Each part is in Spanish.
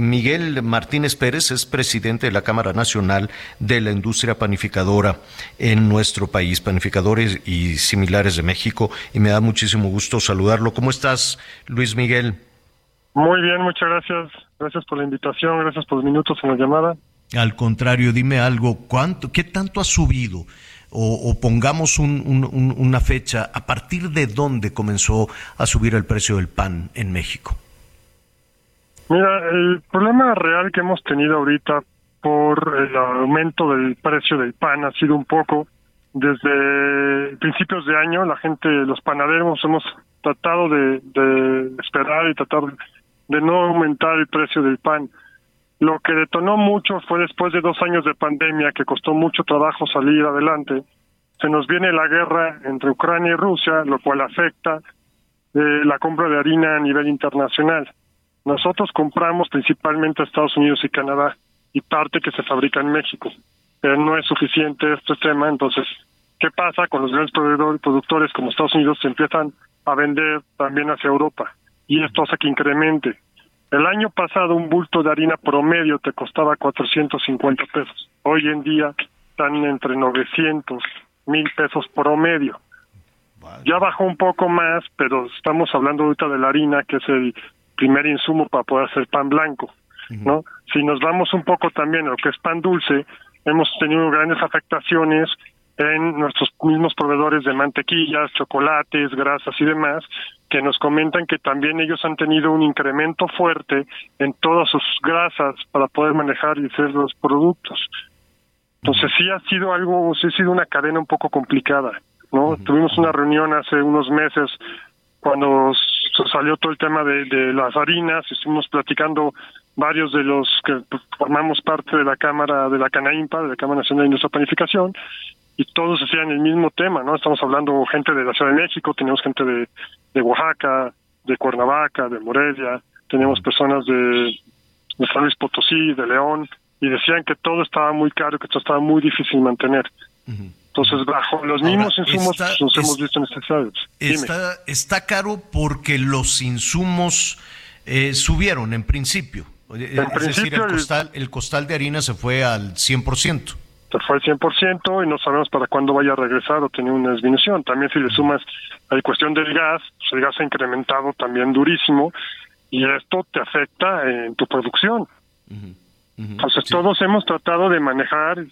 Miguel Martínez Pérez es presidente de la Cámara Nacional de la Industria Panificadora en nuestro país, panificadores y similares de México, y me da muchísimo gusto saludarlo. ¿Cómo estás, Luis Miguel? Muy bien, muchas gracias. Gracias por la invitación, gracias por los minutos en la llamada. Al contrario, dime algo, ¿cuánto, ¿qué tanto ha subido? O, pongamos una fecha, ¿a partir de dónde comenzó a subir el precio del pan en México? Mira, el problema real que hemos tenido ahorita por el aumento del precio del pan ha sido un poco desde principios de año, la gente, los panaderos hemos tratado de, esperar y tratar de no aumentar el precio del pan lo que detonó mucho fue después de dos años de pandemia que costó mucho trabajo salir adelante. Se nos viene la guerra entre Ucrania y Rusia, lo cual afecta eh, la compra de harina a nivel internacional. Nosotros compramos principalmente a Estados Unidos y Canadá y parte que se fabrica en México, pero no es suficiente este tema. Entonces, ¿qué pasa con los grandes productores como Estados Unidos se empiezan a vender también hacia Europa? Y esto hace que incremente el año pasado un bulto de harina promedio te costaba 450 pesos. Hoy en día están entre 900 mil pesos promedio. Ya bajó un poco más, pero estamos hablando ahorita de la harina, que es el primer insumo para poder hacer pan blanco, ¿no? Si nos vamos un poco también a lo que es pan dulce, hemos tenido grandes afectaciones en nuestros mismos proveedores de mantequillas, chocolates, grasas y demás, que nos comentan que también ellos han tenido un incremento fuerte en todas sus grasas para poder manejar y hacer los productos. Entonces sí ha sido algo, sí ha sido una cadena un poco complicada, ¿no? Tuvimos una reunión hace unos meses cuando salió todo el tema de, de las harinas, estuvimos platicando varios de los que formamos parte de la Cámara de la Canaimpa, de la Cámara Nacional de Industria Planificación, y todos hacían el mismo tema, ¿no? Estamos hablando gente de la Ciudad de México, tenemos gente de, de Oaxaca, de Cuernavaca, de Morelia, tenemos personas de, de San Luis Potosí, de León, y decían que todo estaba muy caro, que esto estaba muy difícil mantener. Entonces, bajo los mismos insumos nos hemos visto necesarios. Está, está caro porque los insumos eh, subieron en principio. es decir, el costal, el costal de harina se fue al 100% se fue al 100% y no sabemos para cuándo vaya a regresar o tener una disminución. También si le sumas la cuestión del gas, pues el gas ha incrementado también durísimo y esto te afecta en tu producción. Entonces todos hemos tratado de manejar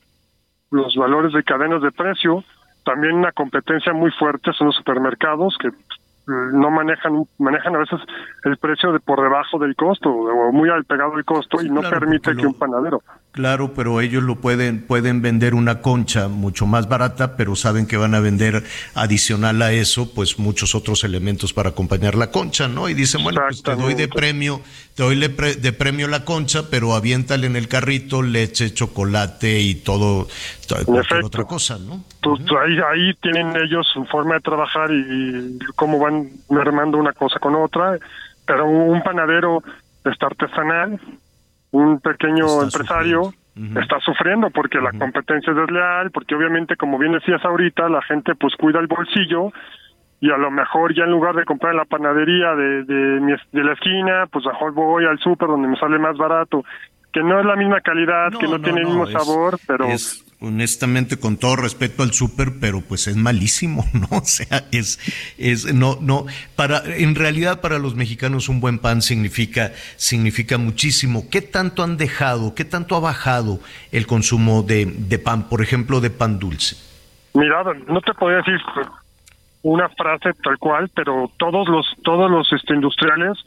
los valores de cadenas de precio. También una competencia muy fuerte son los supermercados que no manejan manejan a veces el precio de por debajo del costo o muy al pegado del costo y no permite que un panadero Claro, pero ellos lo pueden, pueden vender una concha mucho más barata, pero saben que van a vender adicional a eso, pues muchos otros elementos para acompañar la concha, ¿no? Y dicen, bueno, pues te doy de premio, te doy de premio la concha, pero aviéntale en el carrito leche, chocolate y todo, cualquier otra cosa, ¿no? Pues ahí, ahí tienen ellos su forma de trabajar y, cómo van armando una cosa con otra, pero un panadero está artesanal, un pequeño empresario está sufriendo porque la competencia es desleal, porque obviamente, como bien decías ahorita, la gente pues cuida el bolsillo y a lo mejor ya en lugar de comprar en la panadería de, de, de la esquina, pues mejor voy al súper donde me sale más barato, que no es la misma calidad, que no, tiene el mismo sabor, pero honestamente con todo respeto al súper, pero pues es malísimo, ¿no? O sea, es es no no para en realidad para los mexicanos un buen pan significa significa muchísimo. ¿Qué tanto han dejado, qué tanto ha bajado el consumo de, de pan, por ejemplo, de pan dulce? Mira, no te podría decir una frase tal cual, pero todos los todos los este, industriales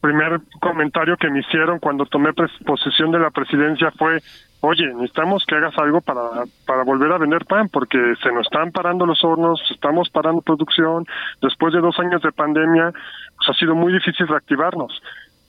primer comentario que me hicieron cuando tomé posesión de la presidencia fue oye, necesitamos que hagas algo para, para volver a vender pan, porque se nos están parando los hornos, estamos parando producción, después de dos años de pandemia, pues ha sido muy difícil reactivarnos.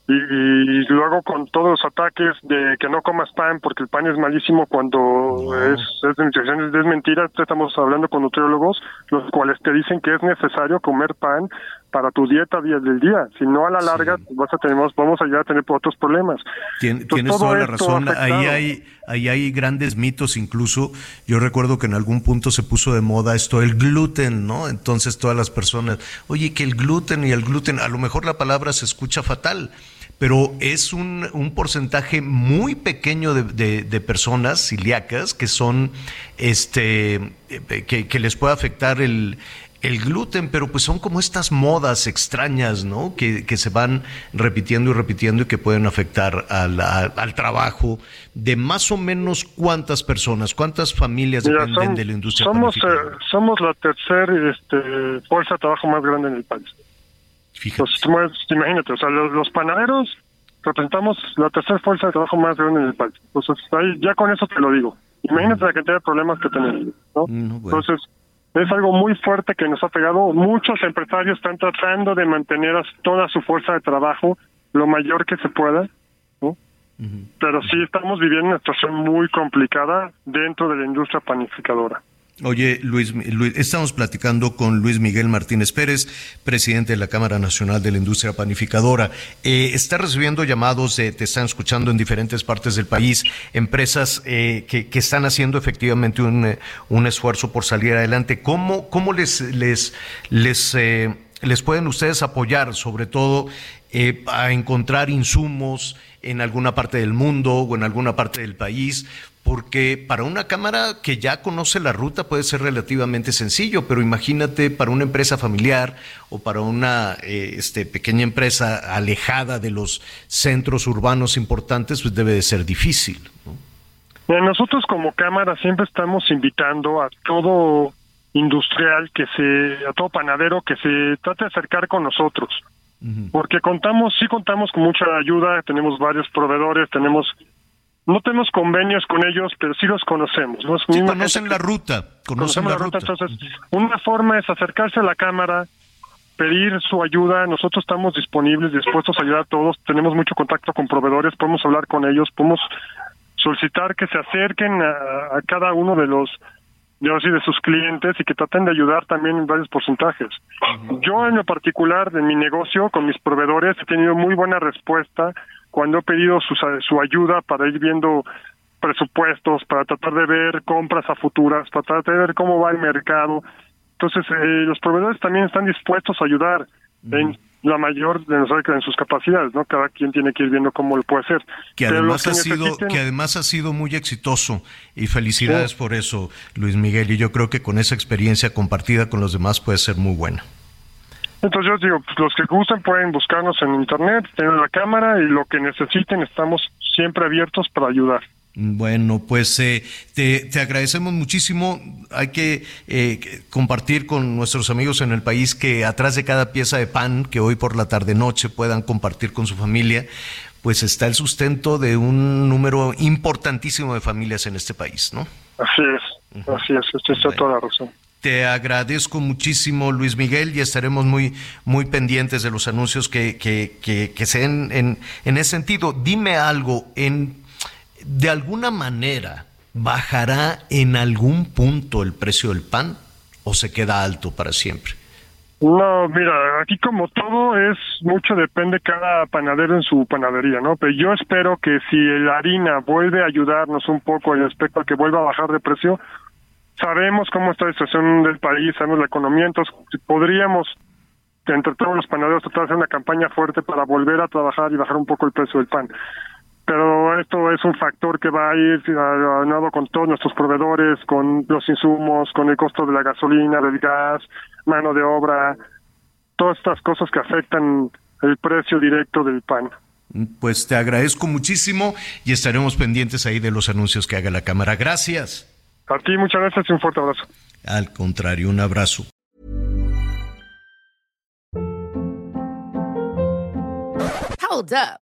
y, luego con todos los ataques de que no comas pan porque el pan es malísimo cuando es, es de es mentira, estamos hablando con nutriólogos, los cuales te dicen que es necesario comer pan para tu dieta del día, si no a la larga vas a tener, vamos a llegar a tener otros problemas. tienes toda la razón, ahí hay, ahí hay grandes mitos incluso, yo recuerdo que en algún punto se puso de moda esto, el gluten, ¿no? Entonces todas las personas, oye, que el gluten y el gluten, a lo mejor la palabra se escucha fatal, pero es un, un porcentaje muy pequeño de, de, personas celíacas que son, este, que, que les puede afectar el, el gluten, pero pues son como estas modas extrañas, ¿no? Que, que se van repitiendo y repitiendo y que pueden afectar al, al, trabajo de más o menos cuántas personas, cuántas familias dependen de la industria. Somos, eh, somos la tercera este, fuerza de trabajo más grande en el país. Pues, imagínate, o sea, los, panaderos representamos la tercera fuerza de trabajo más grande en el país. Entonces, ahí, ya con eso te lo digo. Imagínate la cantidad de problemas que tenemos, ¿no? Mm, Entonces, es algo muy fuerte que nos ha pegado. Muchos empresarios están tratando de mantener toda su fuerza de trabajo lo mayor que se pueda, ¿no? Pero sí estamos viviendo una situación muy complicada dentro de la industria panificadora. Oye, Luis, estamos platicando con Luis Miguel Martínez Pérez, presidente de la Cámara Nacional de la Industria Panificadora. Eh, está recibiendo llamados, te están escuchando en diferentes partes del país, empresas eh, que, están haciendo efectivamente un, eh, un, esfuerzo por salir adelante. ¿Cómo, cómo les, les, les, les pueden ustedes apoyar, sobre todo a encontrar insumos en alguna parte del mundo o en alguna parte del país? porque para una cámara que ya conoce la ruta puede ser relativamente sencillo, pero imagínate para una empresa familiar o para una eh, este, pequeña empresa alejada de los centros urbanos importantes, pues debe de ser difícil. Nosotros como cámara siempre estamos invitando a todo industrial que se, a todo panadero que se trate de acercar con nosotros, porque contamos, sí contamos con mucha ayuda, tenemos varios proveedores, tenemos no tenemos convenios con ellos, pero sí los conocemos. ¿no? Sí, conocen la ruta, conocen la, ruta. Entonces, una forma es acercarse a la Cámara, pedir su ayuda. Nosotros estamos disponibles, dispuestos a ayudar a todos. Tenemos mucho contacto con proveedores, podemos hablar con ellos, podemos solicitar que se acerquen a, cada uno de los yo sí, de sus clientes y que traten de ayudar también en varios porcentajes. Yo en lo particular de mi negocio con mis proveedores he tenido muy buena respuesta cuando he pedido su, su ayuda para ir viendo presupuestos, para tratar de ver compras a futuras, para tratar de ver cómo va el mercado. Entonces, eh, los proveedores también están dispuestos a ayudar en la mayor de nosotros en sus capacidades, ¿no? Cada quien tiene que ir viendo cómo lo puede hacer. Que además ha sido que además ha sido muy exitoso y felicidades por eso, Luis Miguel, y yo creo que con esa experiencia compartida con los demás puede ser muy buena. Entonces yo digo, pues, los que gusten pueden buscarnos en internet, tener la cámara y lo que necesiten estamos siempre abiertos para ayudar. Bueno, pues eh, te, te, agradecemos muchísimo. Hay que eh, compartir con nuestros amigos en el país que atrás de cada pieza de pan que hoy por la tarde noche puedan compartir con su familia, pues está el sustento de un número importantísimo de familias en este país, ¿no? Así es, así es, usted está toda la razón. Te agradezco muchísimo, Luis Miguel, y estaremos muy, muy pendientes de los anuncios que, que, que, se den en, en ese sentido. Dime algo, en, ¿de alguna manera bajará en algún punto el precio del pan o se queda alto para siempre? No, mira, aquí como todo es mucho depende cada panadero en su panadería, ¿no? Pero yo espero que si la harina vuelve a ayudarnos un poco en respecto a que vuelva a bajar de precio, sabemos cómo está la situación del país, sabemos la economía, entonces podríamos, entre todos los panaderos, tratar de hacer una campaña fuerte para volver a trabajar y bajar un poco el precio del pan. Esto es un factor que va a ir nuevo con todos nuestros proveedores, con los insumos, con el costo de la gasolina, del gas, mano de obra, todas estas cosas que afectan el precio directo del pan. Pues te agradezco muchísimo y estaremos pendientes ahí de los anuncios que haga la Cámara. Gracias. A ti muchas gracias y un fuerte abrazo. Al contrario, un abrazo. Hold up.